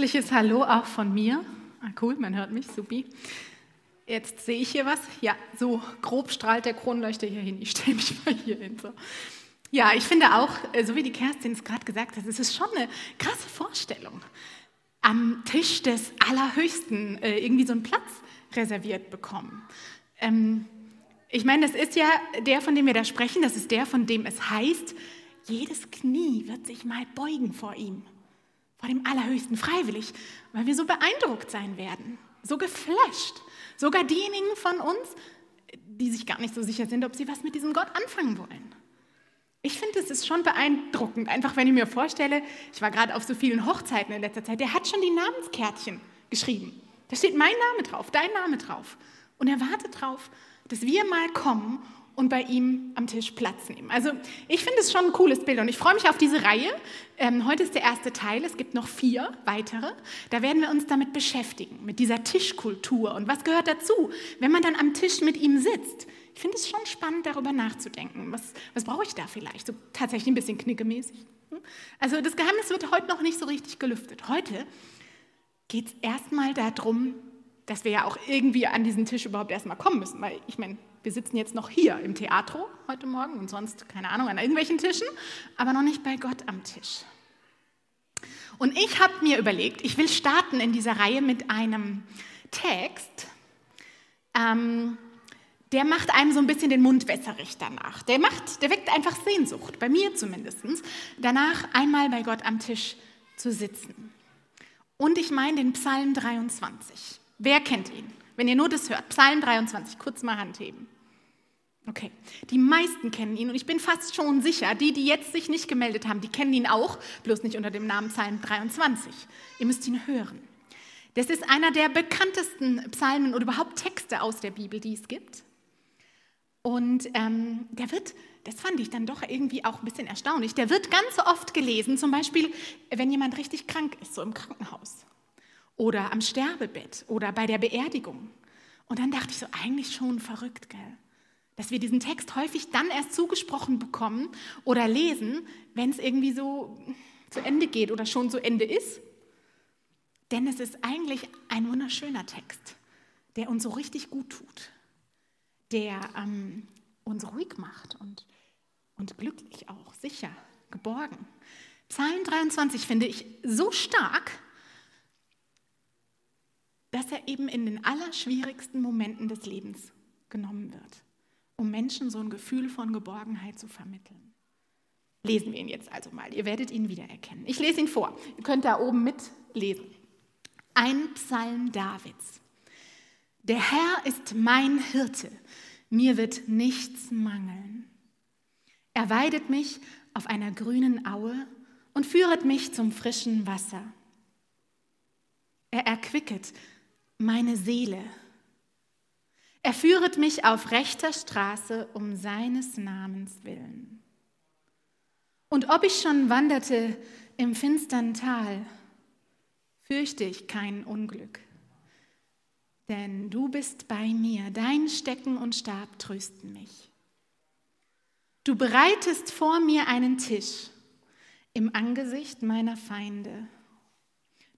Herzliches Hallo auch von mir. Ah, cool, man hört mich, supi. Jetzt sehe ich hier was. Ja, so grob strahlt der Kronleuchter hier hin. Ich stelle mich mal hier hin. So. Ja, ich finde auch, äh, so wie die Kerstin es gerade gesagt hat, es ist schon eine krasse Vorstellung. Am Tisch des Allerhöchsten äh, irgendwie so einen Platz reserviert bekommen. Ähm, ich meine, das ist ja der, von dem wir da sprechen, das ist der, von dem es heißt, jedes Knie wird sich mal beugen vor ihm, vor dem Allerhöchsten, freiwillig, weil wir so beeindruckt sein werden, so geflasht. Sogar diejenigen von uns, die sich gar nicht so sicher sind, ob sie was mit diesem Gott anfangen wollen. Ich finde, es ist schon beeindruckend, einfach wenn ich mir vorstelle, ich war gerade auf so vielen Hochzeiten in letzter Zeit, der hat schon die Namenskärtchen geschrieben. Da steht mein Name drauf, dein Name drauf. Und er wartet drauf, dass wir mal kommen und bei ihm am Tisch Platz nehmen. Also ich finde es schon ein cooles Bild und ich freue mich auf diese Reihe. Ähm, heute ist der erste Teil, es gibt noch vier weitere. Da werden wir uns damit beschäftigen, mit dieser Tischkultur und was gehört dazu, wenn man dann am Tisch mit ihm sitzt. Ich finde es schon spannend, darüber nachzudenken. Was, was brauche ich da vielleicht? So tatsächlich ein bisschen knickemäßig. Also das Geheimnis wird heute noch nicht so richtig gelüftet. Heute geht es erstmal darum, dass wir ja auch irgendwie an diesen Tisch überhaupt erstmal kommen müssen. Weil ich meine, wir sitzen jetzt noch hier im Theatro heute Morgen und sonst, keine Ahnung, an irgendwelchen Tischen, aber noch nicht bei Gott am Tisch. Und ich habe mir überlegt, ich will starten in dieser Reihe mit einem Text, ähm, der macht einem so ein bisschen den Mund wässerig danach. Der, macht, der weckt einfach Sehnsucht, bei mir zumindest, danach einmal bei Gott am Tisch zu sitzen. Und ich meine den Psalm 23. Wer kennt ihn? Wenn ihr nur das hört, Psalm 23, kurz mal Hand heben. Okay, die meisten kennen ihn und ich bin fast schon sicher, die, die jetzt sich nicht gemeldet haben, die kennen ihn auch, bloß nicht unter dem Namen Psalm 23. Ihr müsst ihn hören. Das ist einer der bekanntesten Psalmen oder überhaupt Texte aus der Bibel, die es gibt. Und ähm, der wird, das fand ich dann doch irgendwie auch ein bisschen erstaunlich, der wird ganz oft gelesen, zum Beispiel, wenn jemand richtig krank ist, so im Krankenhaus oder am Sterbebett oder bei der Beerdigung. Und dann dachte ich so, eigentlich schon verrückt, gell? Dass wir diesen Text häufig dann erst zugesprochen bekommen oder lesen, wenn es irgendwie so zu Ende geht oder schon zu Ende ist. Denn es ist eigentlich ein wunderschöner Text, der uns so richtig gut tut, der ähm, uns ruhig macht und, und glücklich auch, sicher, geborgen. Psalm 23 finde ich so stark, dass er eben in den allerschwierigsten Momenten des Lebens genommen wird, um Menschen so ein Gefühl von Geborgenheit zu vermitteln. Lesen wir ihn jetzt also mal. Ihr werdet ihn wiedererkennen. Ich lese ihn vor. Ihr könnt da oben mitlesen. Ein Psalm Davids. Der Herr ist mein Hirte. Mir wird nichts mangeln. Er weidet mich auf einer grünen Aue und führet mich zum frischen Wasser. Er erquicket meine Seele. Er führet mich auf rechter Straße um seines Namens willen. Und ob ich schon wanderte im finstern Tal, fürchte ich kein Unglück. Denn du bist bei mir, dein Stecken und Stab trösten mich. Du bereitest vor mir einen Tisch im Angesicht meiner Feinde.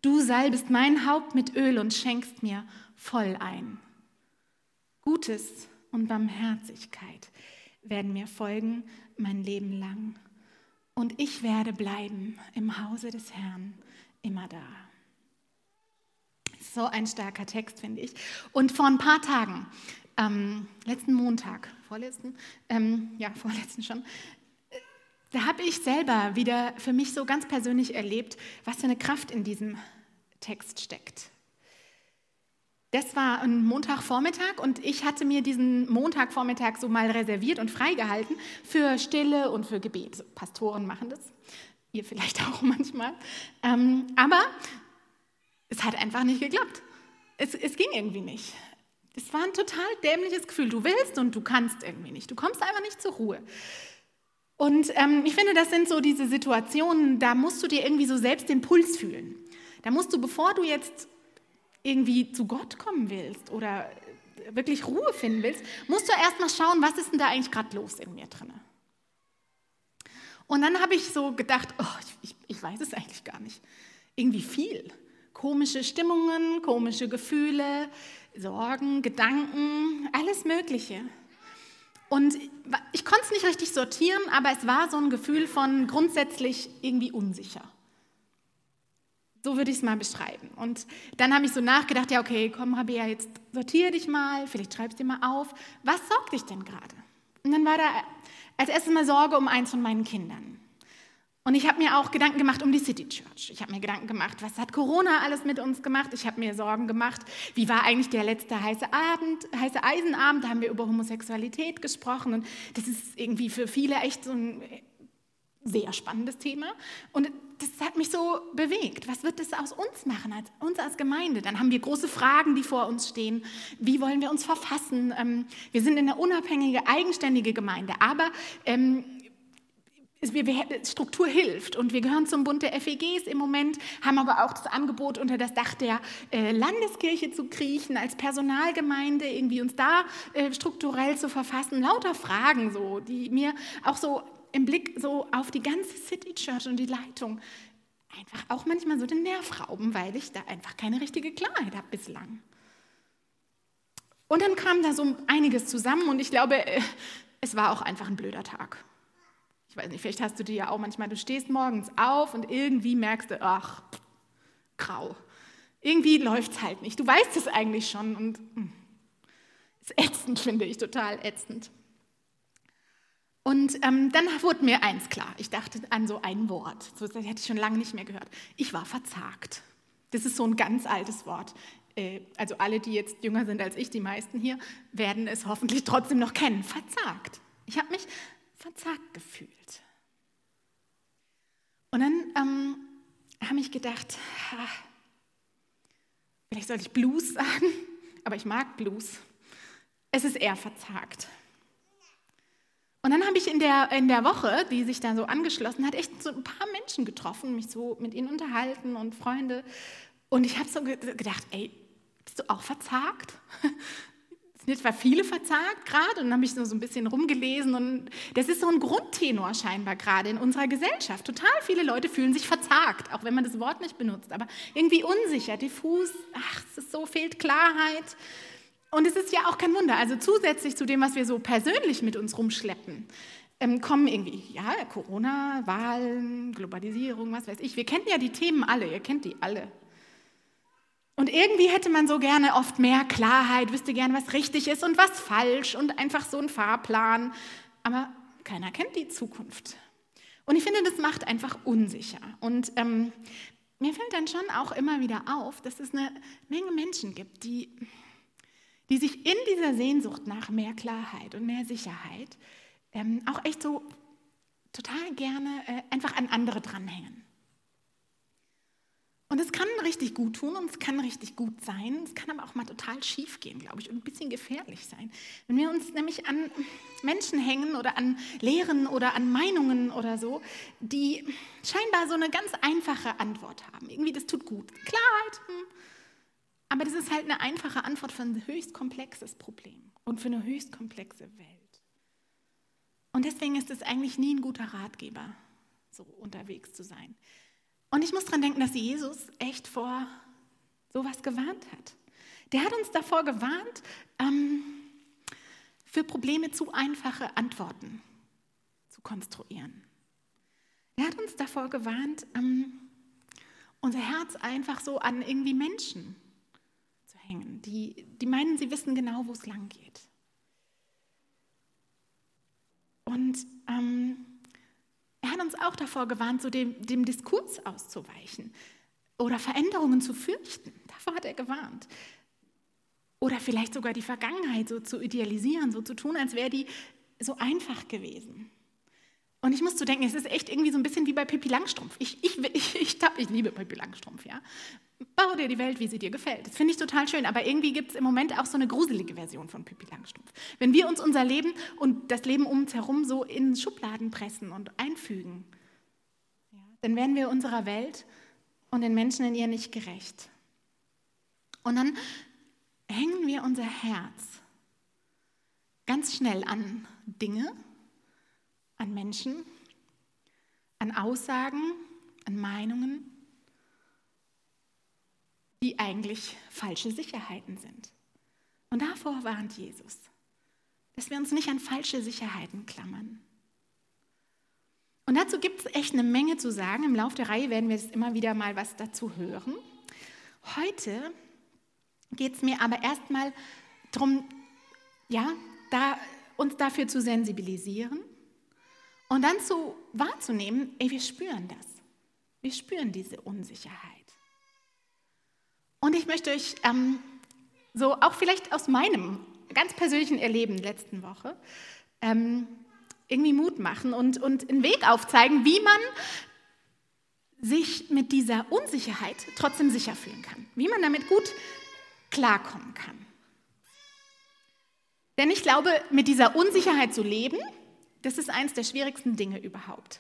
Du salbest mein Haupt mit Öl und schenkst mir voll ein. Gutes und Barmherzigkeit werden mir folgen mein Leben lang. Und ich werde bleiben im Hause des Herrn immer da. So ein starker Text, finde ich. Und vor ein paar Tagen, ähm, letzten Montag, vorletzten, ähm, ja, vorletzten schon, da habe ich selber wieder für mich so ganz persönlich erlebt, was für eine Kraft in diesem Text steckt. Das war ein Montagvormittag und ich hatte mir diesen Montagvormittag so mal reserviert und freigehalten für Stille und für Gebet. Pastoren machen das, ihr vielleicht auch manchmal. Ähm, aber es hat einfach nicht geklappt. Es, es ging irgendwie nicht. Es war ein total dämliches Gefühl. Du willst und du kannst irgendwie nicht. Du kommst einfach nicht zur Ruhe. Und ähm, ich finde, das sind so diese Situationen, da musst du dir irgendwie so selbst den Puls fühlen. Da musst du, bevor du jetzt irgendwie zu Gott kommen willst oder wirklich Ruhe finden willst, musst du erst mal schauen, was ist denn da eigentlich gerade los in mir drin. Und dann habe ich so gedacht, oh, ich, ich, weiß es eigentlich gar nicht. Irgendwie viel. komische Stimmungen, komische Gefühle, Sorgen, Gedanken, alles Mögliche. Und ich konnte es nicht richtig sortieren, aber es war so ein Gefühl von grundsätzlich irgendwie unsicher. So würde ich es mal beschreiben. Und dann habe ich so nachgedacht, ja, okay, komm, Rabea, jetzt sortiere dich mal, vielleicht schreibst du dir mal auf. Was sorgt dich denn gerade? Und dann war da als erstes mal Sorge um eins von meinen Kindern. Und ich habe mir auch Gedanken gemacht um die City Church. Ich habe mir Gedanken gemacht, was hat Corona alles mit uns gemacht? Ich habe mir Sorgen gemacht, wie war eigentlich der letzte heiße Abend, heiße Eisenabend? Da haben wir über Homosexualität gesprochen und das ist irgendwie für viele echt so ein sehr spannendes Thema. Und das hat mich so bewegt. Was wird das aus uns machen, als uns als Gemeinde? Dann haben wir große Fragen, die vor uns stehen. Wie wollen wir uns verfassen? Ähm, wir sind eine unabhängige, eigenständige Gemeinde, aber ähm, Struktur hilft und wir gehören zum Bund der FEGs im Moment, haben aber auch das Angebot, unter das Dach der äh, Landeskirche zu kriechen, als Personalgemeinde irgendwie uns da äh, strukturell zu verfassen. Lauter Fragen so, die mir auch so im Blick so auf die ganze City Church und die Leitung einfach auch manchmal so den Nerv rauben, weil ich da einfach keine richtige Klarheit habe bislang. Und dann kam da so einiges zusammen und ich glaube, äh, es war auch einfach ein blöder Tag. Ich weiß nicht, vielleicht hast du die ja auch manchmal, du stehst morgens auf und irgendwie merkst du, ach, grau. Irgendwie läuft es halt nicht. Du weißt es eigentlich schon und hm, ist ätzend, finde ich, total ätzend. Und ähm, dann wurde mir eins klar. Ich dachte an so ein Wort, so, das hätte ich schon lange nicht mehr gehört. Ich war verzagt. Das ist so ein ganz altes Wort. Äh, also alle, die jetzt jünger sind als ich, die meisten hier, werden es hoffentlich trotzdem noch kennen. Verzagt. Ich habe mich verzagt gefühlt. Und dann ähm, habe ich gedacht, ha, vielleicht sollte ich Blues sagen, aber ich mag Blues. Es ist eher verzagt. Und dann habe ich in der, in der Woche, die sich da so angeschlossen hat, echt so ein paar Menschen getroffen, mich so mit ihnen unterhalten und Freunde. Und ich habe so gedacht, ey, bist du auch verzagt? Sind zwar viele verzagt gerade und habe ich so, so ein bisschen rumgelesen und das ist so ein Grundtenor scheinbar gerade in unserer Gesellschaft. Total viele Leute fühlen sich verzagt, auch wenn man das Wort nicht benutzt, aber irgendwie unsicher, diffus, ach, es ist so, fehlt Klarheit. Und es ist ja auch kein Wunder, also zusätzlich zu dem, was wir so persönlich mit uns rumschleppen, ähm, kommen irgendwie, ja, Corona, Wahlen, Globalisierung, was weiß ich. Wir kennen ja die Themen alle, ihr kennt die alle. Und irgendwie hätte man so gerne oft mehr Klarheit, wüsste gerne, was richtig ist und was falsch und einfach so ein Fahrplan. Aber keiner kennt die Zukunft. Und ich finde, das macht einfach unsicher. Und ähm, mir fällt dann schon auch immer wieder auf, dass es eine Menge Menschen gibt, die, die sich in dieser Sehnsucht nach mehr Klarheit und mehr Sicherheit ähm, auch echt so total gerne äh, einfach an andere dranhängen. Und es kann richtig gut tun und es kann richtig gut sein. Es kann aber auch mal total schief gehen, glaube ich, und ein bisschen gefährlich sein. Wenn wir uns nämlich an Menschen hängen oder an Lehren oder an Meinungen oder so, die scheinbar so eine ganz einfache Antwort haben. Irgendwie, das tut gut. Klarheit. Hm. Aber das ist halt eine einfache Antwort für ein höchst komplexes Problem und für eine höchst komplexe Welt. Und deswegen ist es eigentlich nie ein guter Ratgeber, so unterwegs zu sein. Und ich muss daran denken, dass Jesus echt vor sowas gewarnt hat. Der hat uns davor gewarnt, ähm, für Probleme zu einfache Antworten zu konstruieren. Er hat uns davor gewarnt, ähm, unser Herz einfach so an irgendwie Menschen zu hängen, die, die meinen, sie wissen genau, wo es lang geht. Und ähm, hat uns auch davor gewarnt, so dem, dem Diskurs auszuweichen oder Veränderungen zu fürchten. Davor hat er gewarnt. Oder vielleicht sogar die Vergangenheit so zu idealisieren, so zu tun, als wäre die so einfach gewesen. Und ich muss so denken, es ist echt irgendwie so ein bisschen wie bei Pippi Langstrumpf. Ich, ich, ich, ich, ich liebe Pippi Langstrumpf, ja. Bau dir die Welt, wie sie dir gefällt. Das finde ich total schön. Aber irgendwie gibt es im Moment auch so eine gruselige Version von Pippi Langstrumpf. Wenn wir uns unser Leben und das Leben um uns herum so in Schubladen pressen und einfügen, dann werden wir unserer Welt und den Menschen in ihr nicht gerecht. Und dann hängen wir unser Herz ganz schnell an Dinge, an Menschen, an Aussagen, an Meinungen die eigentlich falsche Sicherheiten sind. Und davor warnt Jesus, dass wir uns nicht an falsche Sicherheiten klammern. Und dazu gibt es echt eine Menge zu sagen. Im Laufe der Reihe werden wir jetzt immer wieder mal was dazu hören. Heute geht es mir aber erstmal darum, ja, da, uns dafür zu sensibilisieren und dann zu wahrzunehmen, ey, wir spüren das. Wir spüren diese Unsicherheit. Und ich möchte euch ähm, so auch vielleicht aus meinem ganz persönlichen Erleben letzten Woche ähm, irgendwie Mut machen und, und einen Weg aufzeigen, wie man sich mit dieser Unsicherheit trotzdem sicher fühlen kann, wie man damit gut klarkommen kann. Denn ich glaube, mit dieser Unsicherheit zu leben, das ist eines der schwierigsten Dinge überhaupt.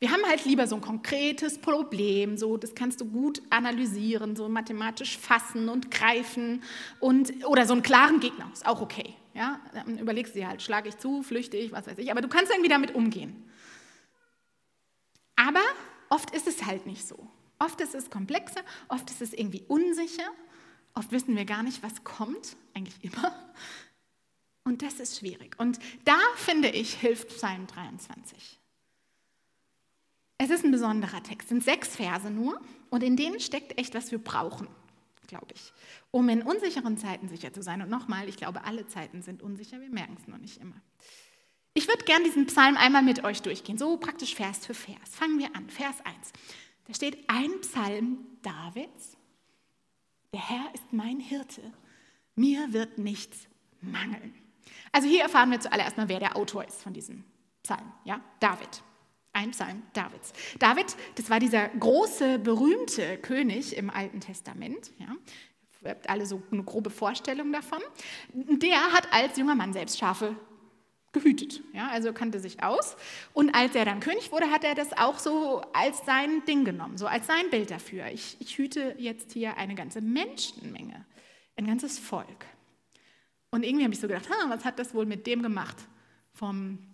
Wir haben halt lieber so ein konkretes Problem, so das kannst du gut analysieren, so mathematisch fassen und greifen und oder so einen klaren Gegner ist auch okay. Ja, dann überlegst du dir halt, schlage ich zu, flüchte ich, was weiß ich, aber du kannst irgendwie damit umgehen. Aber oft ist es halt nicht so. Oft ist es komplexer, oft ist es irgendwie unsicher, oft wissen wir gar nicht, was kommt, eigentlich immer. Und das ist schwierig. Und da finde ich, hilft Psalm 23. Es ist ein besonderer Text, es sind sechs Verse nur und in denen steckt echt, was wir brauchen, glaube ich, um in unsicheren Zeiten sicher zu sein. Und nochmal, ich glaube, alle Zeiten sind unsicher, wir merken es noch nicht immer. Ich würde gern diesen Psalm einmal mit euch durchgehen, so praktisch Vers für Vers. Fangen wir an, Vers 1. Da steht ein Psalm Davids. Der Herr ist mein Hirte, mir wird nichts mangeln. Also hier erfahren wir zuallererst mal, wer der Autor ist von diesem Psalm, ja? David. Ein Psalm Davids. David, das war dieser große, berühmte König im Alten Testament. Ja. Ihr habt alle so eine grobe Vorstellung davon. Der hat als junger Mann selbst Schafe gehütet. Ja, also kannte sich aus. Und als er dann König wurde, hat er das auch so als sein Ding genommen, so als sein Bild dafür. Ich, ich hüte jetzt hier eine ganze Menschenmenge, ein ganzes Volk. Und irgendwie habe ich so gedacht, was hat das wohl mit dem gemacht? Vom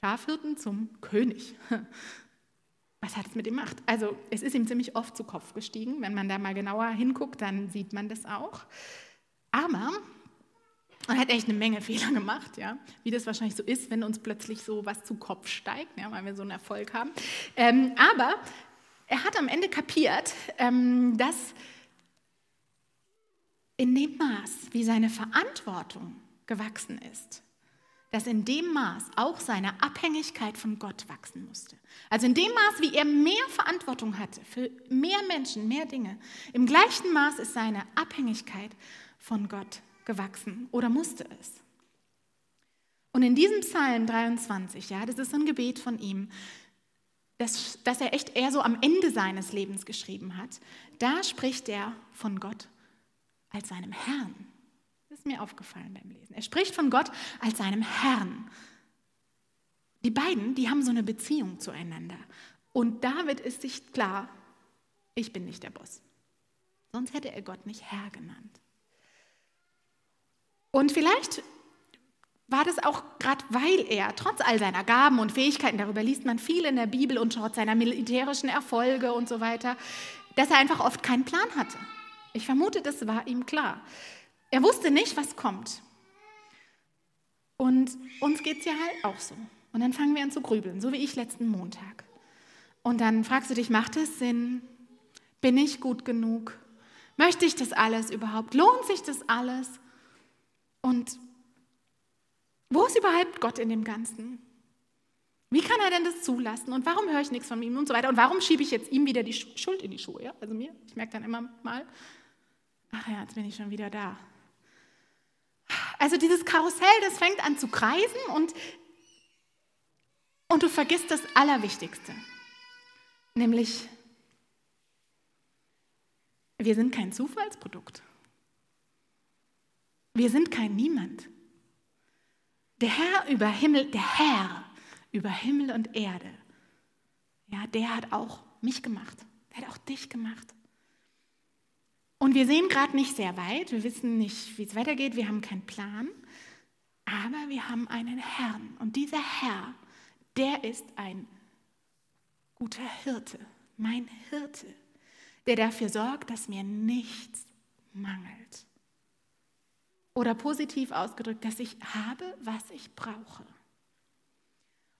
Schafhirten zum König. Was hat es mit ihm gemacht? Also es ist ihm ziemlich oft zu Kopf gestiegen. Wenn man da mal genauer hinguckt, dann sieht man das auch. Aber er hat echt eine Menge Fehler gemacht, ja, wie das wahrscheinlich so ist, wenn uns plötzlich so was zu Kopf steigt, ja, weil wir so einen Erfolg haben. Ähm, aber er hat am Ende kapiert, ähm, dass in dem Maß, wie seine Verantwortung gewachsen ist, dass in dem Maß auch seine Abhängigkeit von Gott wachsen musste. Also in dem Maß, wie er mehr Verantwortung hatte für mehr Menschen, mehr Dinge, im gleichen Maß ist seine Abhängigkeit von Gott gewachsen oder musste es. Und in diesem Psalm 23, ja, das ist ein Gebet von ihm, das, das er echt eher so am Ende seines Lebens geschrieben hat, da spricht er von Gott als seinem Herrn ist mir aufgefallen beim Lesen. Er spricht von Gott als seinem Herrn. Die beiden, die haben so eine Beziehung zueinander. Und David ist sich klar, ich bin nicht der Boss. Sonst hätte er Gott nicht Herr genannt. Und vielleicht war das auch gerade, weil er, trotz all seiner Gaben und Fähigkeiten, darüber liest man viel in der Bibel und trotz seiner militärischen Erfolge und so weiter, dass er einfach oft keinen Plan hatte. Ich vermute, das war ihm klar. Er wusste nicht, was kommt. Und uns geht es ja halt auch so. Und dann fangen wir an zu grübeln, so wie ich letzten Montag. Und dann fragst du dich, macht es Sinn? Bin ich gut genug? Möchte ich das alles überhaupt? Lohnt sich das alles? Und wo ist überhaupt Gott in dem Ganzen? Wie kann er denn das zulassen? Und warum höre ich nichts von ihm und so weiter? Und warum schiebe ich jetzt ihm wieder die Schuld in die Schuhe? Ja? Also mir, ich merke dann immer mal, ach ja, jetzt bin ich schon wieder da. Also dieses Karussell, das fängt an zu kreisen und, und du vergisst das Allerwichtigste, nämlich wir sind kein Zufallsprodukt. Wir sind kein Niemand. Der Herr über Himmel, der Herr über Himmel und Erde, ja, der hat auch mich gemacht. Der hat auch dich gemacht. Und wir sehen gerade nicht sehr weit, wir wissen nicht, wie es weitergeht, wir haben keinen Plan, aber wir haben einen Herrn. Und dieser Herr, der ist ein guter Hirte, mein Hirte. der dafür sorgt, dass mir nichts mangelt. Oder positiv ausgedrückt, dass ich habe, was ich brauche.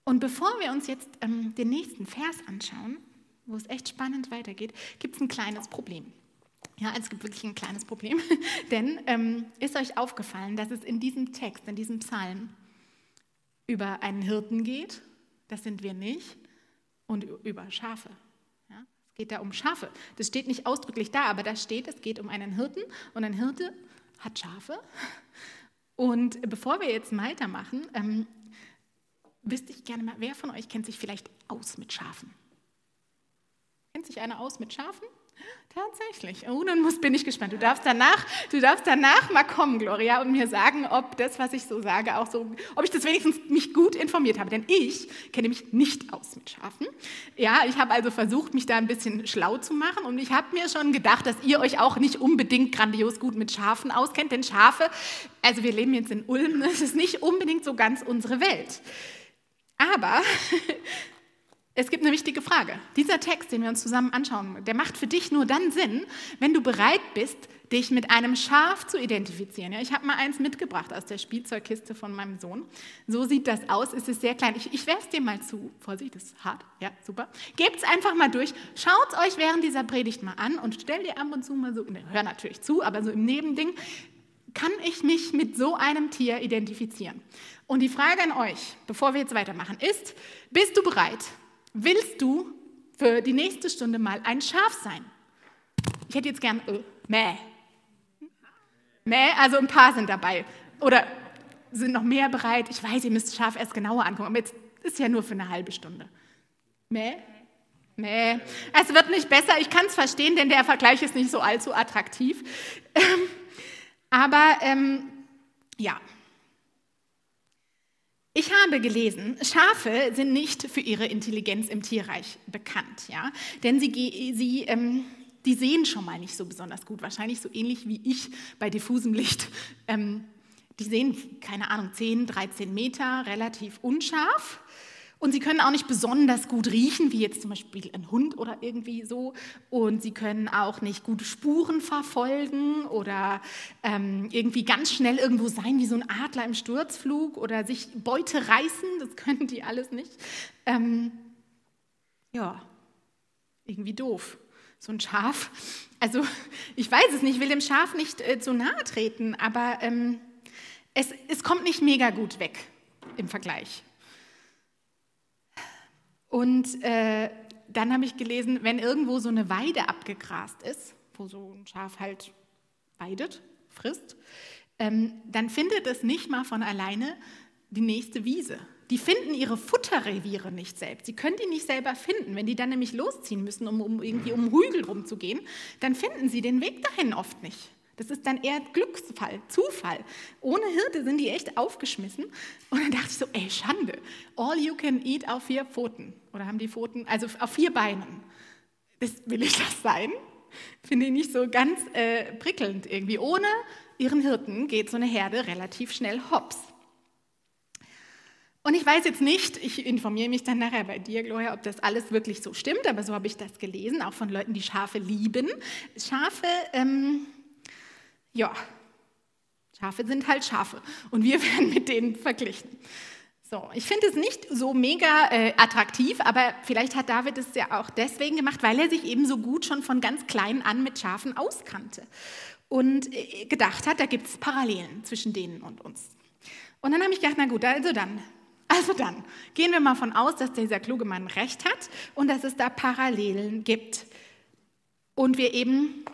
Und bevor wir uns jetzt ähm, den nächsten Vers anschauen, wo es echt spannend weitergeht, gibt es ein kleines Problem. Ja, es gibt wirklich ein kleines Problem. Denn ähm, ist euch aufgefallen, dass es in diesem Text, in diesem Psalm, über einen Hirten geht? Das sind wir nicht. Und über Schafe. Ja, es geht da um Schafe. Das steht nicht ausdrücklich da, aber da steht, es geht um einen Hirten. Und ein Hirte hat Schafe. Und bevor wir jetzt weitermachen, ähm, wüsste ich gerne mal, wer von euch kennt sich vielleicht aus mit Schafen? Kennt sich einer aus mit Schafen? Tatsächlich. Oh, dann muss, bin ich gespannt. Du darfst, danach, du darfst danach mal kommen, Gloria, und mir sagen, ob das, was ich so sage, auch so, ob ich das wenigstens mich gut informiert habe. Denn ich kenne mich nicht aus mit Schafen. Ja, ich habe also versucht, mich da ein bisschen schlau zu machen. Und ich habe mir schon gedacht, dass ihr euch auch nicht unbedingt grandios gut mit Schafen auskennt. Denn Schafe, also wir leben jetzt in Ulm, das ist nicht unbedingt so ganz unsere Welt. Aber es gibt eine wichtige Frage. Dieser Text, den wir uns zusammen anschauen, der macht für dich nur dann Sinn, wenn du bereit bist, dich mit einem Schaf zu identifizieren. Ja, ich habe mal eins mitgebracht aus der Spielzeugkiste von meinem Sohn. So sieht das aus. Es ist sehr klein. Ich, ich werfe es dir mal zu. Vorsicht, das ist hart. Ja, super. Gebt es einfach mal durch. Schaut es euch während dieser Predigt mal an und stell dir ab und zu mal so, ne, hör natürlich zu, aber so im Nebending, kann ich mich mit so einem Tier identifizieren? Und die Frage an euch, bevor wir jetzt weitermachen, ist, bist du bereit, Willst du für die nächste Stunde mal ein Schaf sein? Ich hätte jetzt gern äh, Mäh. Mäh, also ein paar sind dabei. Oder sind noch mehr bereit? Ich weiß, ihr müsst Schaf erst genauer angucken, aber jetzt ist ja nur für eine halbe Stunde. Mäh? Mäh. Es wird nicht besser, ich kann es verstehen, denn der Vergleich ist nicht so allzu attraktiv. aber ähm, ja, ich habe gelesen, Schafe sind nicht für ihre Intelligenz im Tierreich bekannt, ja, denn sie, sie ähm, die sehen schon mal nicht so besonders gut, wahrscheinlich so ähnlich wie ich bei diffusem Licht. Ähm, die sehen, keine Ahnung, 10, 13 Meter, relativ unscharf. Und sie können auch nicht besonders gut riechen, wie jetzt zum Beispiel ein Hund oder irgendwie so. Und sie können auch nicht gute Spuren verfolgen oder ähm, irgendwie ganz schnell irgendwo sein, wie so ein Adler im Sturzflug oder sich Beute reißen. Das können die alles nicht. Ähm, ja, irgendwie doof. So ein Schaf. Also, ich weiß es nicht, ich will dem Schaf nicht äh, zu nahe treten, aber ähm, es, es kommt nicht mega gut weg im Vergleich. Und äh, dann habe ich gelesen, wenn irgendwo so eine Weide abgegrast ist, wo so ein Schaf halt weidet, frisst, ähm, dann findet es nicht mal von alleine die nächste Wiese. Die finden ihre Futterreviere nicht selbst. Sie können die nicht selber finden. Wenn die dann nämlich losziehen müssen, um, um irgendwie um Hügel rumzugehen, dann finden sie den Weg dahin oft nicht. Das ist dann eher Glücksfall, Zufall. Ohne Hirte sind die echt aufgeschmissen. Und dann dachte ich so, ey, Schande. All you can eat auf vier Pfoten. Oder haben die Pfoten, also auf vier Beinen. Das, will ich das sein? Finde ich nicht so ganz äh, prickelnd irgendwie. Ohne ihren Hirten geht so eine Herde relativ schnell hops. Und ich weiß jetzt nicht, ich informiere mich dann nachher bei dir, Gloria, ob das alles wirklich so stimmt, aber so habe ich das gelesen, auch von Leuten, die Schafe lieben. Schafe ähm, ja, Schafe sind halt Schafe und wir werden mit denen verglichen. So, ich finde es nicht so mega äh, attraktiv, aber vielleicht hat David es ja auch deswegen gemacht, weil er sich eben so gut schon von ganz klein an mit Schafen auskannte und äh, gedacht hat, da gibt es Parallelen zwischen denen und uns. Und dann habe ich gedacht, na gut, also dann, also dann, gehen wir mal von aus, dass dieser kluge Mann recht hat und dass es da Parallelen gibt und wir eben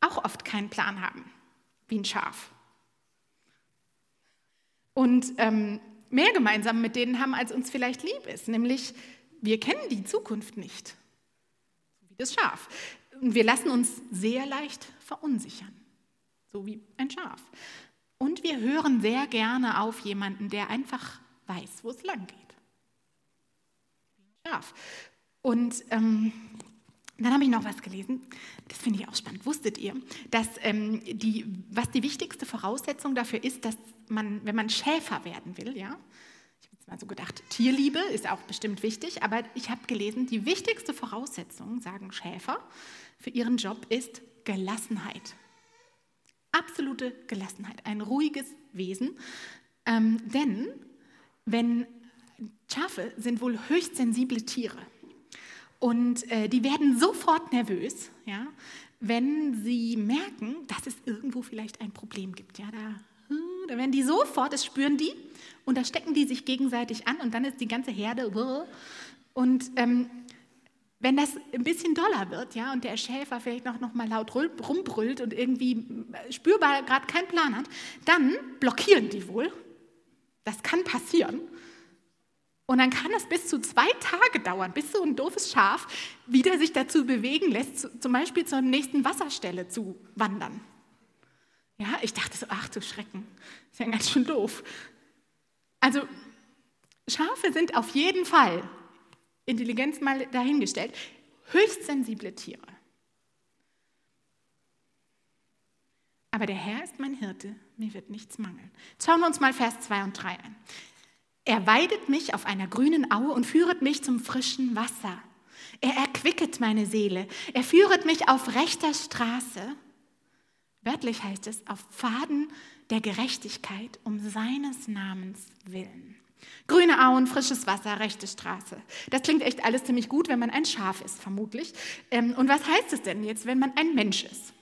auch oft keinen Plan haben, wie ein Schaf. Und ähm, mehr gemeinsam mit denen haben, als uns vielleicht lieb ist, nämlich wir kennen die Zukunft nicht, wie das Schaf. Und wir lassen uns sehr leicht verunsichern, so wie ein Schaf. Und wir hören sehr gerne auf jemanden, der einfach weiß, wo es lang geht. Schaf. Und ähm, dann habe ich noch was gelesen, das finde ich auch spannend. Wusstet ihr, dass ähm, die, was die wichtigste Voraussetzung dafür ist, dass man, wenn man Schäfer werden will, ja, ich habe mal so gedacht, Tierliebe ist auch bestimmt wichtig, aber ich habe gelesen, die wichtigste Voraussetzung, sagen Schäfer, für ihren Job ist Gelassenheit. Absolute Gelassenheit, ein ruhiges Wesen. Ähm, denn wenn Schafe sind wohl höchst sensible Tiere und äh, die werden sofort nervös, ja, wenn sie merken, dass es irgendwo vielleicht ein Problem gibt. Ja, da, da werden die sofort, das spüren die und da stecken die sich gegenseitig an und dann ist die ganze Herde. Und ähm, wenn das ein bisschen doller wird, ja, und der Schäfer vielleicht noch, noch mal laut rumbrüllt und irgendwie spürbar gerade keinen Plan hat, dann blockieren die wohl. Das kann passieren. Und dann kann es bis zu zwei Tage dauern, bis so ein doofes Schaf wieder sich dazu bewegen lässt, zum Beispiel zur nächsten Wasserstelle zu wandern. Ja, ich dachte so, ach du Schrecken, ist ja ganz schön doof. Also Schafe sind auf jeden Fall Intelligenz mal dahingestellt, höchst sensible Tiere. Aber der Herr ist mein Hirte, mir wird nichts mangeln. Schauen wir uns mal Vers 2 und 3 an. Er weidet mich auf einer grünen Aue und führet mich zum frischen Wasser. Er erquicket meine Seele. Er führet mich auf rechter Straße. Wörtlich heißt es, auf Pfaden der Gerechtigkeit um seines Namens willen. Grüne Auen, frisches Wasser, rechte Straße. Das klingt echt alles ziemlich gut, wenn man ein Schaf ist, vermutlich. Ähm, und was heißt es denn jetzt, wenn man ein Mensch ist?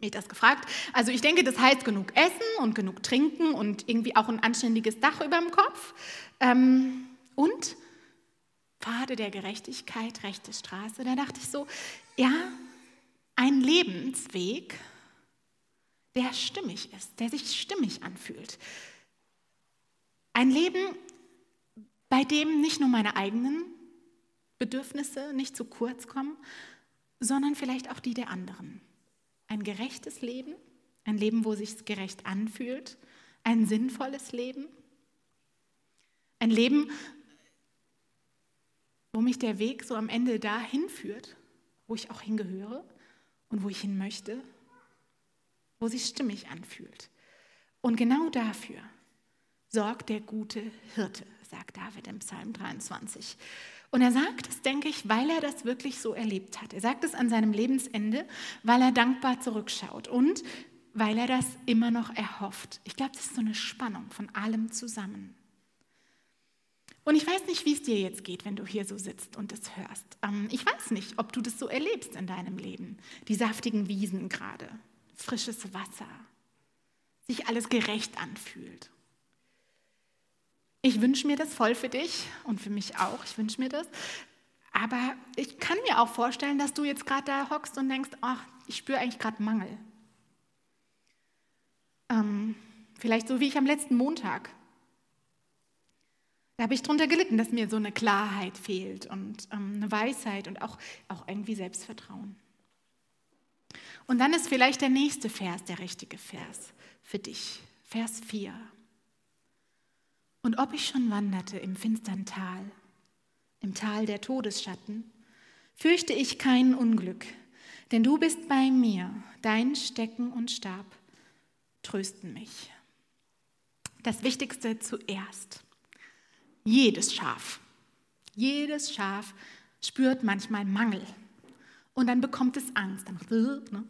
Mich das gefragt. Also ich denke, das heißt genug Essen und genug Trinken und irgendwie auch ein anständiges Dach über dem Kopf. Ähm, und Pfade der Gerechtigkeit, rechte Straße. Da dachte ich so, ja, ein Lebensweg, der stimmig ist, der sich stimmig anfühlt. Ein Leben, bei dem nicht nur meine eigenen Bedürfnisse nicht zu kurz kommen, sondern vielleicht auch die der anderen. Ein gerechtes Leben, ein Leben, wo sich gerecht anfühlt, ein sinnvolles Leben, ein Leben, wo mich der Weg so am Ende dahin führt, wo ich auch hingehöre und wo ich hin möchte, wo sich stimmig anfühlt. Und genau dafür sorgt der gute Hirte, sagt David im Psalm 23. Und er sagt es, denke ich, weil er das wirklich so erlebt hat. Er sagt es an seinem Lebensende, weil er dankbar zurückschaut und weil er das immer noch erhofft. Ich glaube, das ist so eine Spannung von allem zusammen. Und ich weiß nicht, wie es dir jetzt geht, wenn du hier so sitzt und das hörst. Ähm, ich weiß nicht, ob du das so erlebst in deinem Leben. Die saftigen Wiesen gerade, frisches Wasser, sich alles gerecht anfühlt. Ich wünsche mir das voll für dich und für mich auch. Ich wünsche mir das. Aber ich kann mir auch vorstellen, dass du jetzt gerade da hockst und denkst, ach, ich spüre eigentlich gerade Mangel. Ähm, vielleicht so wie ich am letzten Montag. Da habe ich darunter gelitten, dass mir so eine Klarheit fehlt und ähm, eine Weisheit und auch, auch irgendwie Selbstvertrauen. Und dann ist vielleicht der nächste Vers der richtige Vers für dich. Vers 4. Und ob ich schon wanderte im finstern Tal, im Tal der Todesschatten, fürchte ich kein Unglück, denn du bist bei mir, dein Stecken und Stab trösten mich. Das Wichtigste zuerst. Jedes Schaf, jedes Schaf spürt manchmal Mangel und dann bekommt es Angst. Ne?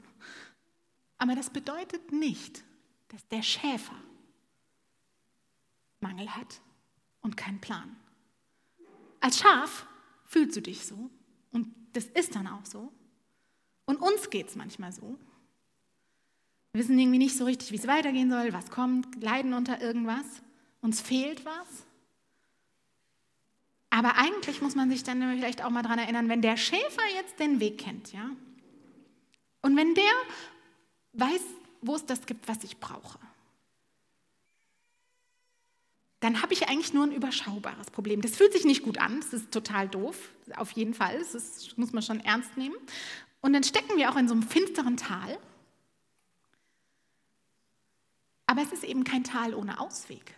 Aber das bedeutet nicht, dass der Schäfer Mangel hat und keinen Plan. Als Schaf fühlst du dich so und das ist dann auch so. Und uns geht es manchmal so. Wir wissen irgendwie nicht so richtig, wie es weitergehen soll, was kommt, leiden unter irgendwas, uns fehlt was. Aber eigentlich muss man sich dann vielleicht auch mal daran erinnern, wenn der Schäfer jetzt den Weg kennt, ja, und wenn der weiß, wo es das gibt, was ich brauche, dann habe ich eigentlich nur ein überschaubares Problem. Das fühlt sich nicht gut an, das ist total doof, auf jeden Fall, das ist, muss man schon ernst nehmen. Und dann stecken wir auch in so einem finsteren Tal. Aber es ist eben kein Tal ohne Ausweg.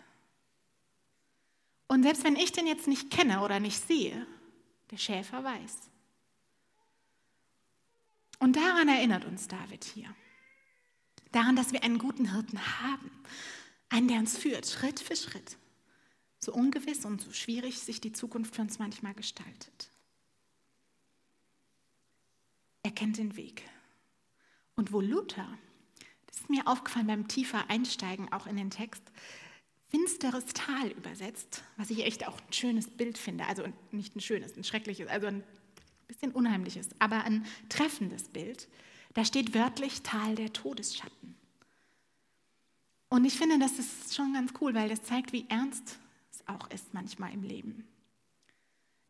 Und selbst wenn ich den jetzt nicht kenne oder nicht sehe, der Schäfer weiß. Und daran erinnert uns David hier. Daran, dass wir einen guten Hirten haben. Einen, der uns führt, Schritt für Schritt so ungewiss und so schwierig sich die Zukunft für uns manchmal gestaltet. Er kennt den Weg. Und wo Luther, das ist mir aufgefallen beim tiefer Einsteigen auch in den Text, finsteres Tal übersetzt, was ich echt auch ein schönes Bild finde. Also nicht ein schönes, ein schreckliches, also ein bisschen unheimliches, aber ein treffendes Bild. Da steht wörtlich Tal der Todesschatten. Und ich finde, das ist schon ganz cool, weil das zeigt, wie ernst auch ist manchmal im Leben.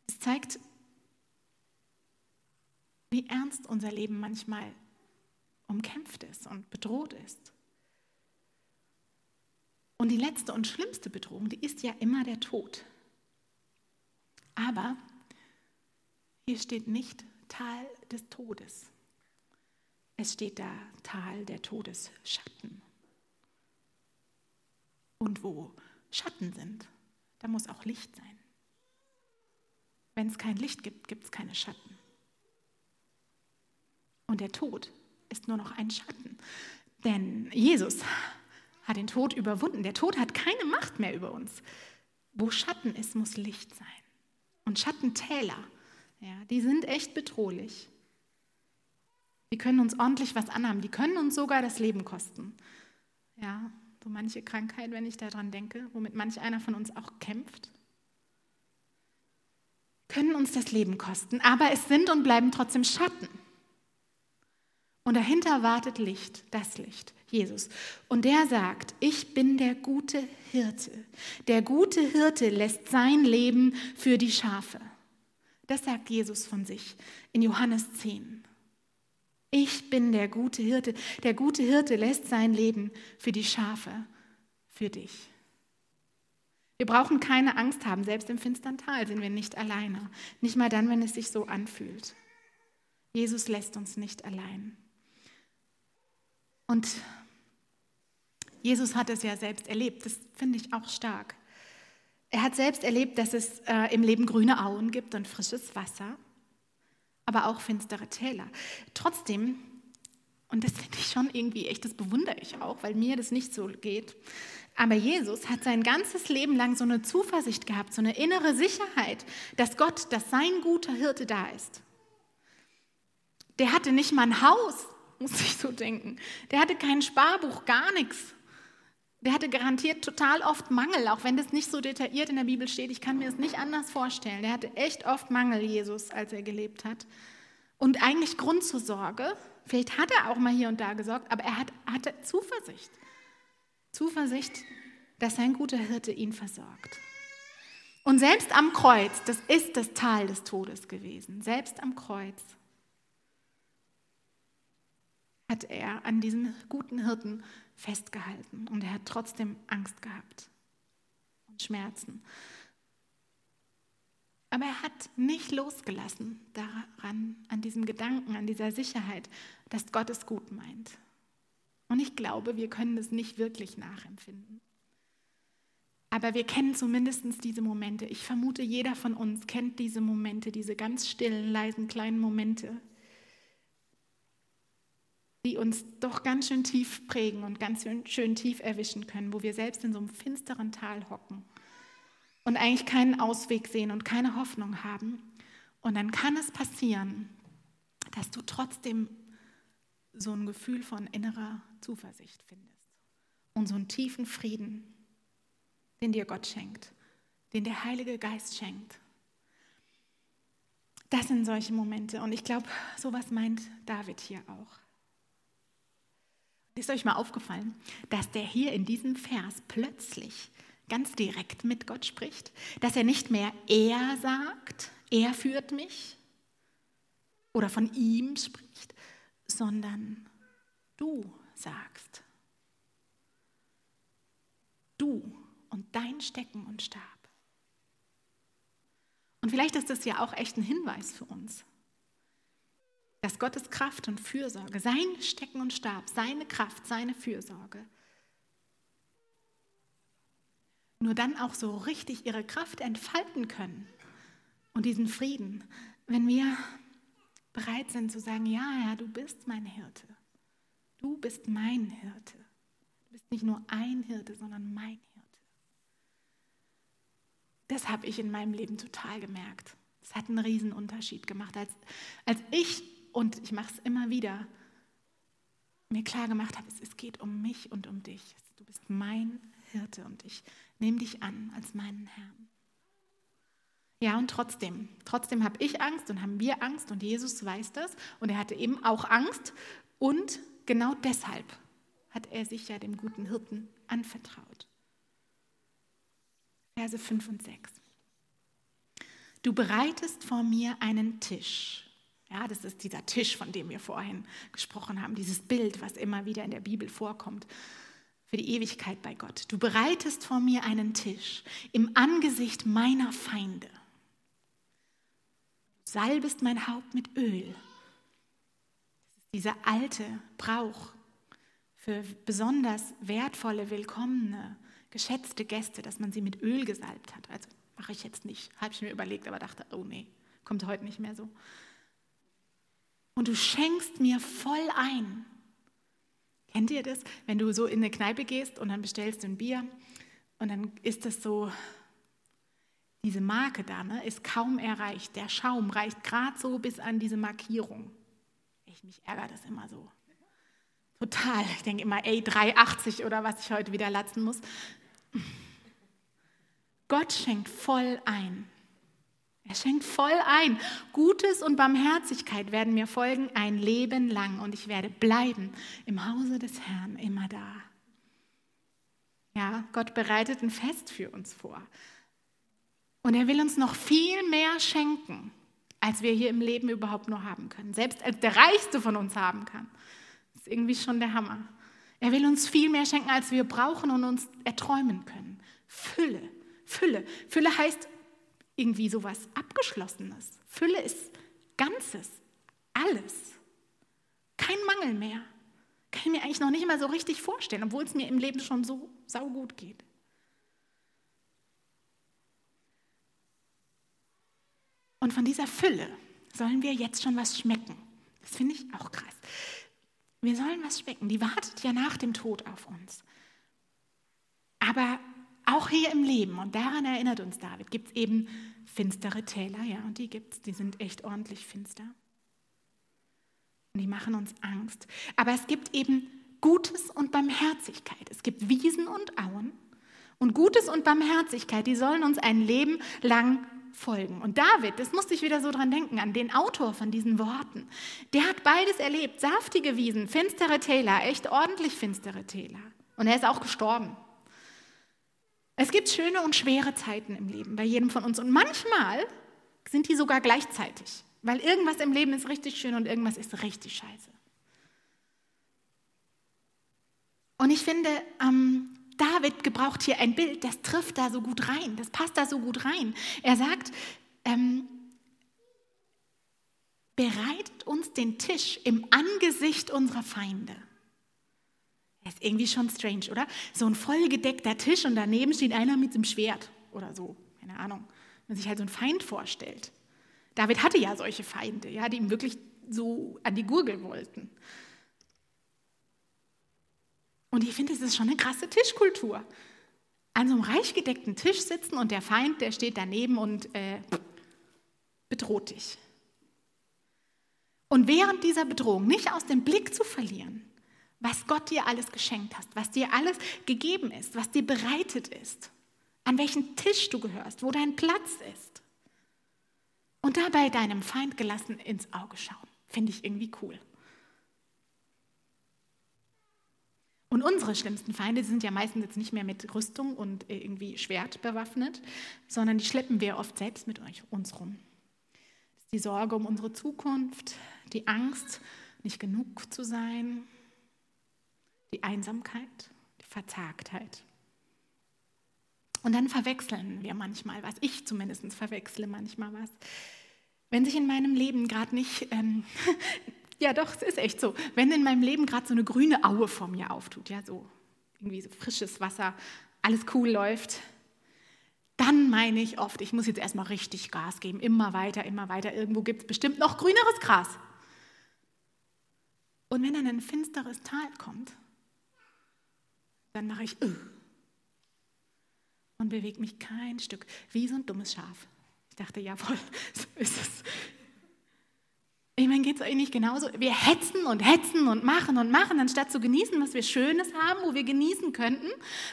Es zeigt, wie ernst unser Leben manchmal umkämpft ist und bedroht ist. Und die letzte und schlimmste Bedrohung, die ist ja immer der Tod. Aber hier steht nicht Tal des Todes. Es steht da Tal der Todesschatten. Und wo Schatten sind, da muss auch Licht sein. Wenn es kein Licht gibt, gibt es keine Schatten. Und der Tod ist nur noch ein Schatten. Denn Jesus hat den Tod überwunden. Der Tod hat keine Macht mehr über uns. Wo Schatten ist, muss Licht sein. Und Schattentäler, ja, die sind echt bedrohlich. Die können uns ordentlich was anhaben. Die können uns sogar das Leben kosten. Ja, so manche Krankheit, wenn ich daran denke, womit manch einer von uns auch kämpft, können uns das Leben kosten. Aber es sind und bleiben trotzdem Schatten. Und dahinter wartet Licht, das Licht. Jesus. Und der sagt, ich bin der gute Hirte. Der gute Hirte lässt sein Leben für die Schafe. Das sagt Jesus von sich in Johannes 10. Ich bin der gute Hirte. Der gute Hirte lässt sein Leben für die Schafe, für dich. Wir brauchen keine Angst haben, selbst im finstern Tal sind wir nicht alleine. Nicht mal dann, wenn es sich so anfühlt. Jesus lässt uns nicht allein. Und Jesus hat es ja selbst erlebt. Das finde ich auch stark. Er hat selbst erlebt, dass es äh, im Leben grüne Auen gibt und frisches Wasser, aber auch finstere Täler. Trotzdem, und das finde ich schon irgendwie echt, das bewundere ich auch, weil mir das nicht so geht. Aber Jesus hat sein ganzes Leben lang so eine Zuversicht gehabt, so eine innere Sicherheit, dass Gott, dass sein guter Hirte da ist. Der hatte nicht mal ein Haus, muss ich so denken. Der hatte kein Sparbuch, gar nichts. Der hatte garantiert total oft Mangel, auch wenn das nicht so detailliert in der Bibel steht. Ich kann mir das nicht anders vorstellen. Der hatte echt oft Mangel, Jesus, als er gelebt hat. Und eigentlich Grund zur Sorge. Vielleicht hat er auch mal hier und da gesorgt, aber er hat, hatte Zuversicht. Zuversicht, dass sein guter Hirte ihn versorgt. Und selbst am Kreuz, das ist das Tal des Todes gewesen, selbst am Kreuz hat er an diesem guten Hirten festgehalten und er hat trotzdem Angst gehabt und Schmerzen. Aber er hat nicht losgelassen daran, an diesem Gedanken, an dieser Sicherheit, dass Gott es gut meint. Und ich glaube, wir können es nicht wirklich nachempfinden. Aber wir kennen zumindest diese Momente. Ich vermute, jeder von uns kennt diese Momente, diese ganz stillen, leisen, kleinen Momente, die uns doch ganz schön tief prägen und ganz schön, tief erwischen können, wo wir selbst in so einem finsteren Tal hocken und eigentlich keinen Ausweg sehen und keine Hoffnung haben. Und dann kann es passieren, dass du trotzdem so ein Gefühl von innerer Zuversicht findest und so einen tiefen Frieden, den dir Gott schenkt, den der Heilige Geist schenkt. Das sind solche Momente und ich glaube, sowas meint David hier auch. Ist euch mal aufgefallen, dass der hier in diesem Vers plötzlich ganz direkt mit Gott spricht? Dass er nicht mehr er sagt, er führt mich oder von ihm spricht, sondern du sagst. Du und dein Stecken und Stab. Und vielleicht ist das ja auch echt ein Hinweis für uns dass Gottes Kraft und Fürsorge, sein Stecken und Stab, seine Kraft, seine Fürsorge, nur dann auch so richtig ihre Kraft entfalten können und diesen Frieden, wenn wir bereit sind zu sagen, ja, ja, du bist mein Hirte. Du bist mein Hirte. Du bist nicht nur ein Hirte, sondern mein Hirte. das habe ich in meinem Leben total gemerkt. Das hat einen Riesenunterschied gemacht, als, als ich, und ich mache es immer wieder, mir klar gemacht habe, es, es geht um mich und um dich. Du bist mein Hirte und ich nehme dich an als meinen Herrn. Ja, und trotzdem, trotzdem habe ich Angst und haben wir Angst und Jesus weiß das und er hatte eben auch Angst und genau deshalb hat er sich ja dem guten Hirten anvertraut. Verse 5 und 6. Du bereitest vor mir einen Tisch. Ja, das ist dieser Tisch, von dem wir vorhin gesprochen haben, dieses Bild, was immer wieder in der Bibel vorkommt, für die Ewigkeit bei Gott. Du bereitest vor mir einen Tisch im Angesicht meiner Feinde salbest mein Haupt mit Öl. Das ist dieser alte Brauch für besonders wertvolle, willkommene, geschätzte Gäste, dass man sie mit Öl gesalbt hat. Also mache ich jetzt nicht, habe ich mir überlegt, aber dachte, oh nee, kommt heute nicht mehr so. Und du schenkst mir voll ein. Kennt ihr das? Wenn du so in eine Kneipe gehst und dann bestellst du ein Bier und dann ist das so diese Marke da ne, ist kaum erreicht. Der Schaum reicht gerade so bis an diese Markierung. Ich mich ärgere das immer so. Total. Ich denke immer, ey, 3,80 oder was ich heute wieder latzen muss. Gott schenkt voll ein. Er schenkt voll ein. Gutes und Barmherzigkeit werden mir folgen ein Leben lang und ich werde bleiben im Hause des Herrn immer da. Ja, Gott bereitet ein Fest für uns vor. Und er will uns noch viel mehr schenken, als wir hier im Leben überhaupt nur haben können. Selbst als der Reichste von uns haben kann. Das ist irgendwie schon der Hammer. Er will uns viel mehr schenken, als wir brauchen und uns erträumen können. Fülle, Fülle. Fülle heißt irgendwie sowas Abgeschlossenes. Fülle ist Ganzes, alles. Kein Mangel mehr. Kann ich mir eigentlich noch nicht mal so richtig vorstellen, obwohl es mir im Leben schon so saugut geht. Und von dieser Fülle sollen wir jetzt schon was schmecken. Das finde ich auch krass. Wir sollen was schmecken. Die wartet ja nach dem Tod auf uns. Aber auch hier im Leben, und daran erinnert uns David, gibt es eben finstere Täler, ja, und die gibt es, die sind echt ordentlich finster. Und die machen uns Angst. Aber es gibt eben Gutes und Barmherzigkeit. Es gibt Wiesen und Auen. Und Gutes und Barmherzigkeit, die sollen uns ein Leben lang folgen. Und David, das musste ich wieder so dran denken, an den Autor von diesen Worten, der hat beides erlebt. Saftige Wiesen, finstere Täler, echt ordentlich finstere Täler. Und er ist auch gestorben. Es gibt schöne und schwere Zeiten im Leben bei jedem von uns. Und manchmal sind die sogar gleichzeitig, weil irgendwas im Leben ist richtig schön und irgendwas ist richtig scheiße. Und ich finde, ähm, David gebraucht hier ein Bild, das trifft da so gut rein, das passt da so gut rein. Er sagt, ähm, bereitet uns den Tisch im Angesicht unserer Feinde. Das ist irgendwie schon strange, oder? So ein vollgedeckter Tisch und daneben steht einer mit dem Schwert oder so, keine Ahnung. Wenn man sich halt so einen Feind vorstellt. David hatte ja solche Feinde, ja, die ihm wirklich so an die Gurgel wollten. Und ich finde, das ist schon eine krasse Tischkultur. An so einem reich gedeckten Tisch sitzen und der Feind, der steht daneben und äh, bedroht dich. Und während dieser Bedrohung nicht aus dem Blick zu verlieren, was Gott dir alles geschenkt hast, was dir alles gegeben ist, was dir bereitet ist, an welchen Tisch du gehörst, wo dein Platz ist. Und dabei deinem Feind gelassen ins Auge schauen, finde ich irgendwie cool. Und unsere schlimmsten Feinde sind ja meistens jetzt nicht mehr mit Rüstung und irgendwie Schwert bewaffnet, sondern die schleppen wir oft selbst mit uns rum. Die Sorge um unsere Zukunft, die Angst, nicht genug zu sein, die Einsamkeit, die Verzagtheit. Und dann verwechseln wir manchmal was, ich zumindest verwechsle manchmal was. Wenn sich in meinem Leben gerade nicht ähm, Ja, doch, es ist echt so. Wenn in meinem Leben gerade so eine grüne Aue vor mir auftut, ja, so irgendwie so frisches Wasser, alles cool läuft, dann meine ich oft, ich muss jetzt erstmal richtig Gas geben, immer weiter, immer weiter. Irgendwo gibt es bestimmt noch grüneres Gras. Und wenn dann ein finsteres Tal kommt, dann mache ich, uh. und bewege mich kein Stück, wie so ein dummes Schaf. Ich dachte, jawohl, so ist es. Ich meine, geht es euch nicht genauso? Wir hetzen und hetzen und machen und machen, anstatt zu genießen, was wir Schönes haben, wo wir genießen könnten,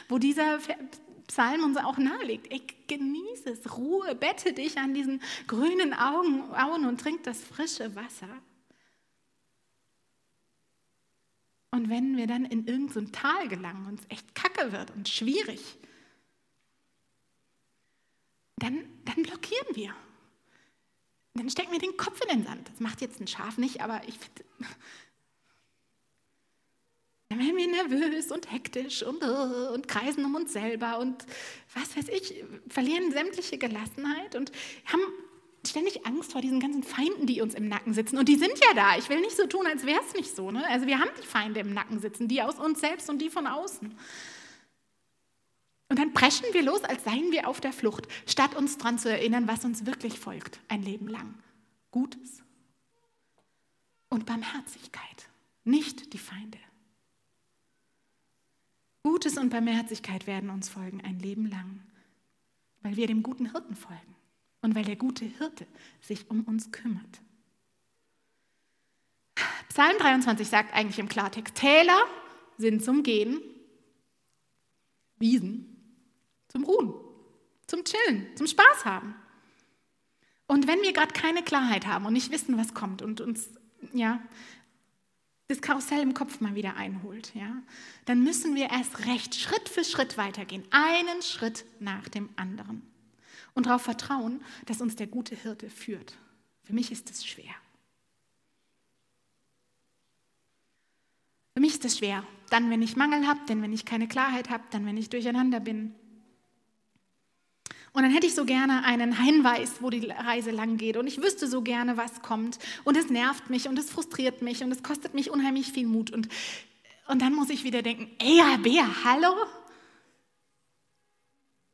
wo dieser Psalm uns auch nahelegt. Ey, genieße es, Ruhe, bette dich an diesen grünen Augen, Auen und trink das frische Wasser. Und wenn wir dann in irgendein so Tal gelangen und es echt kacke wird und schwierig, dann, dann blockieren wir. Dann stecken wir den Kopf in den Sand. Das macht jetzt ein Schaf nicht, aber ich finde, dann werden wir nervös und hektisch und, uh, und kreisen um uns selber und was weiß ich, verlieren sämtliche Gelassenheit und haben ständig Angst vor diesen ganzen Feinden, die uns im Nacken sitzen. Und die sind ja da. Ich will nicht so tun, als wäre es nicht so. Ne? Also wir haben die Feinde im Nacken sitzen, die aus uns selbst und die von außen. Und dann preschen wir los, als seien wir auf der Flucht, statt uns daran zu erinnern, was uns wirklich folgt, ein Leben lang. Gutes und Barmherzigkeit, nicht die Feinde. Gutes und Barmherzigkeit werden uns folgen ein Leben lang, weil wir dem guten Hirten folgen und weil der gute Hirte sich um uns kümmert. Psalm 23 sagt eigentlich im Klartext, Täler sind zum Gehen, Wiesen zum Ruhen, zum Chillen, zum Spaß haben. Und wenn wir gerade keine Klarheit haben und nicht wissen, was kommt und uns ja, das Karussell im Kopf mal wieder einholt, ja, dann müssen wir erst recht Schritt für Schritt weitergehen, einen Schritt nach dem anderen und darauf vertrauen, dass uns der gute Hirte führt. Für mich ist es schwer. Für mich ist es schwer. Dann, wenn ich Mangel habe, dann, wenn ich keine Klarheit habe, dann, wenn ich durcheinander bin. Und dann hätte ich so gerne einen Hinweis, wo die Reise lang geht. Und ich wüsste so gerne, was kommt. Und es nervt mich und es frustriert mich und es kostet mich unheimlich viel Mut. Und, und dann muss ich wieder denken, ey, Bea, hallo?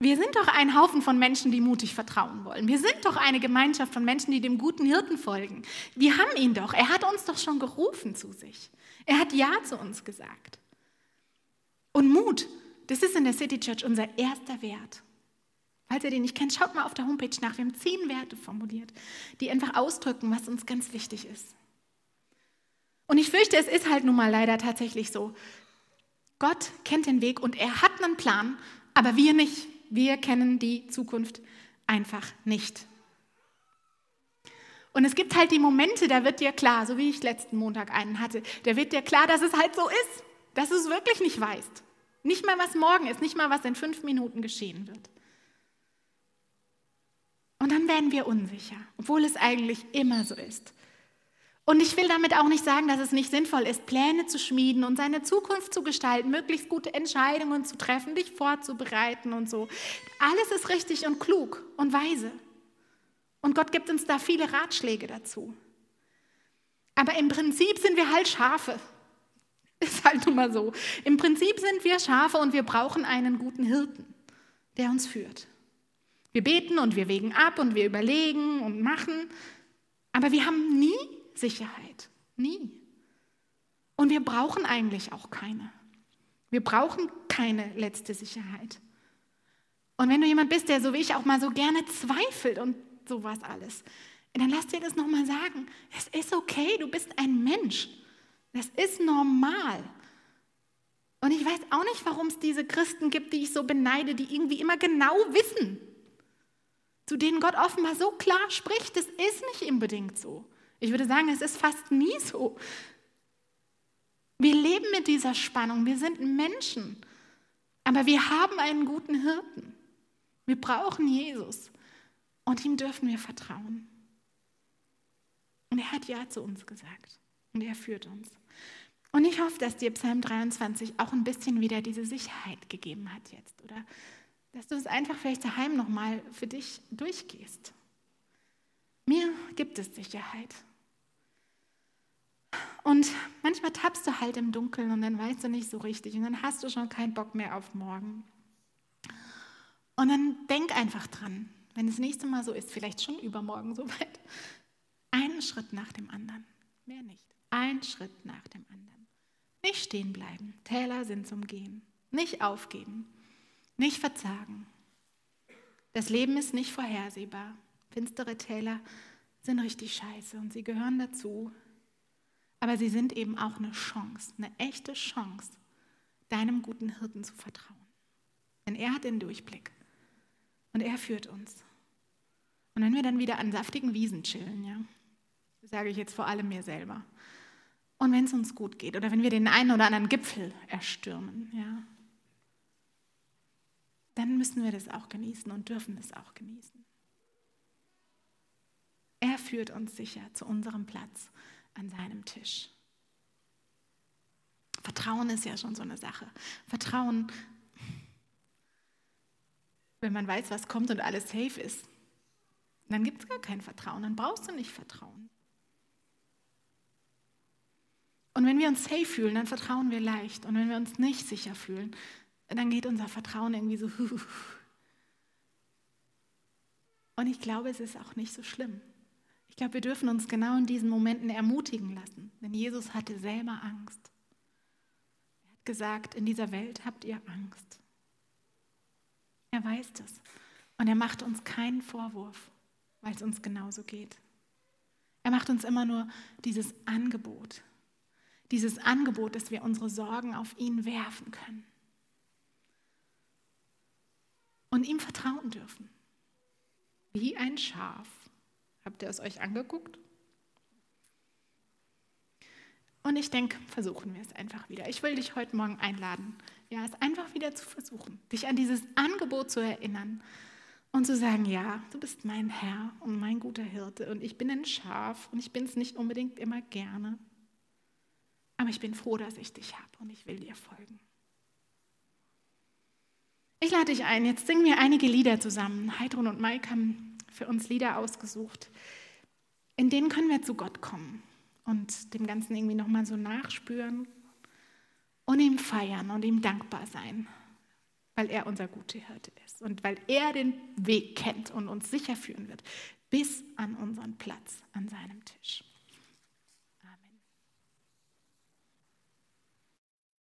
Wir sind doch ein Haufen von Menschen, die mutig vertrauen wollen. Wir sind doch eine Gemeinschaft von Menschen, die dem guten Hirten folgen. Wir haben ihn doch. Er hat uns doch schon gerufen zu sich. Er hat Ja zu uns gesagt. Und Mut, das ist in der City Church unser erster Wert. Falls ihr den nicht kennt, schaut mal auf der Homepage nach. Wir haben zehn Werte formuliert, die einfach ausdrücken, was uns ganz wichtig ist. Und ich fürchte, es ist halt nun mal leider tatsächlich so. Gott kennt den Weg und er hat einen Plan, aber wir nicht. Wir kennen die Zukunft einfach nicht. Und es gibt halt die Momente, da wird dir klar, so wie ich letzten Montag einen hatte, da wird dir klar, dass es halt so ist, dass du es wirklich nicht weißt. Nicht mal, was morgen ist, nicht mal, was in fünf Minuten geschehen wird. Und dann werden wir unsicher, obwohl es eigentlich immer so ist. Und ich will damit auch nicht sagen, dass es nicht sinnvoll ist, Pläne zu schmieden und seine Zukunft zu gestalten, möglichst gute Entscheidungen zu treffen, dich vorzubereiten und so. Alles ist richtig und klug und weise. Und Gott gibt uns da viele Ratschläge dazu. Aber im Prinzip sind wir halt Schafe. Ist halt nun mal so. Im Prinzip sind wir Schafe und wir brauchen einen guten Hirten, der uns führt. Wir beten und wir wägen ab und wir überlegen und machen, aber wir haben nie Sicherheit. Nie. Und wir brauchen eigentlich auch keine. Wir brauchen keine letzte Sicherheit. Und wenn du jemand bist, der so wie ich auch mal so gerne zweifelt und sowas alles, dann lass dir das nochmal sagen. Es ist okay, du bist ein Mensch. Das ist normal. Und ich weiß auch nicht, warum es diese Christen gibt, die ich so beneide, die irgendwie immer genau wissen, zu denen Gott offenbar so klar spricht. Das ist nicht unbedingt so. Ich würde sagen, es ist fast nie so. Wir leben mit dieser Spannung. Wir sind Menschen. Aber wir haben einen guten Hirten. Wir brauchen Jesus. Und ihm dürfen wir vertrauen. Und er hat Ja zu uns gesagt. Und er führt uns. Und ich hoffe, dass dir Psalm 23 auch ein bisschen wieder diese Sicherheit gegeben hat jetzt. Oder dass du es einfach vielleicht daheim nochmal für dich durchgehst. Mir gibt es Sicherheit. Und manchmal tappst du halt im Dunkeln und dann weißt du nicht so richtig und dann hast du schon keinen Bock mehr auf morgen. Und dann denk einfach dran, wenn das nächste Mal so ist, vielleicht schon übermorgen soweit, einen Schritt nach dem anderen. Mehr nicht. Ein Schritt nach dem anderen. Nicht stehen bleiben. Täler sind zum Gehen. Nicht aufgeben. Nicht verzagen. Das Leben ist nicht vorhersehbar. Finstere Täler sind richtig scheiße und sie gehören dazu. Aber sie sind eben auch eine Chance, eine echte Chance, deinem guten Hirten zu vertrauen. Denn er hat den Durchblick und er führt uns. Und wenn wir dann wieder an saftigen Wiesen chillen, ja, sage ich jetzt vor allem mir selber, und wenn es uns gut geht oder wenn wir den einen oder anderen Gipfel erstürmen, ja, dann müssen wir das auch genießen und dürfen es auch genießen. Er führt uns sicher zu unserem Platz an seinem Tisch. Vertrauen ist ja schon so eine Sache. Vertrauen, wenn man weiß, was kommt und alles safe ist, dann gibt es gar kein Vertrauen, dann brauchst du nicht Vertrauen. Und wenn wir uns safe fühlen, dann vertrauen wir leicht. Und wenn wir uns nicht sicher fühlen, dann geht unser Vertrauen irgendwie so. Und ich glaube, es ist auch nicht so schlimm. Ich glaube, wir dürfen uns genau in diesen Momenten ermutigen lassen, denn Jesus hatte selber Angst. Er hat gesagt, in dieser Welt habt ihr Angst. Er weiß das. Und er macht uns keinen Vorwurf, weil es uns genauso geht. Er macht uns immer nur dieses Angebot, dieses Angebot, dass wir unsere Sorgen auf ihn werfen können und ihm vertrauen dürfen. Wie ein Schaf. Habt ihr es euch angeguckt? Und ich denke, versuchen wir es einfach wieder. Ich will dich heute Morgen einladen, ja, es einfach wieder zu versuchen, dich an dieses Angebot zu erinnern und zu sagen, ja, du bist mein Herr und mein guter Hirte und ich bin ein Schaf und ich bin es nicht unbedingt immer gerne, aber ich bin froh, dass ich dich habe und ich will dir folgen. Ich lade dich ein, jetzt singen wir einige Lieder zusammen. Heidrun und Mike haben für uns Lieder ausgesucht. In denen können wir zu Gott kommen und dem Ganzen irgendwie nochmal so nachspüren und ihm feiern und ihm dankbar sein, weil er unser guter Hirte ist und weil er den Weg kennt und uns sicher führen wird bis an unseren Platz an seinem Tisch.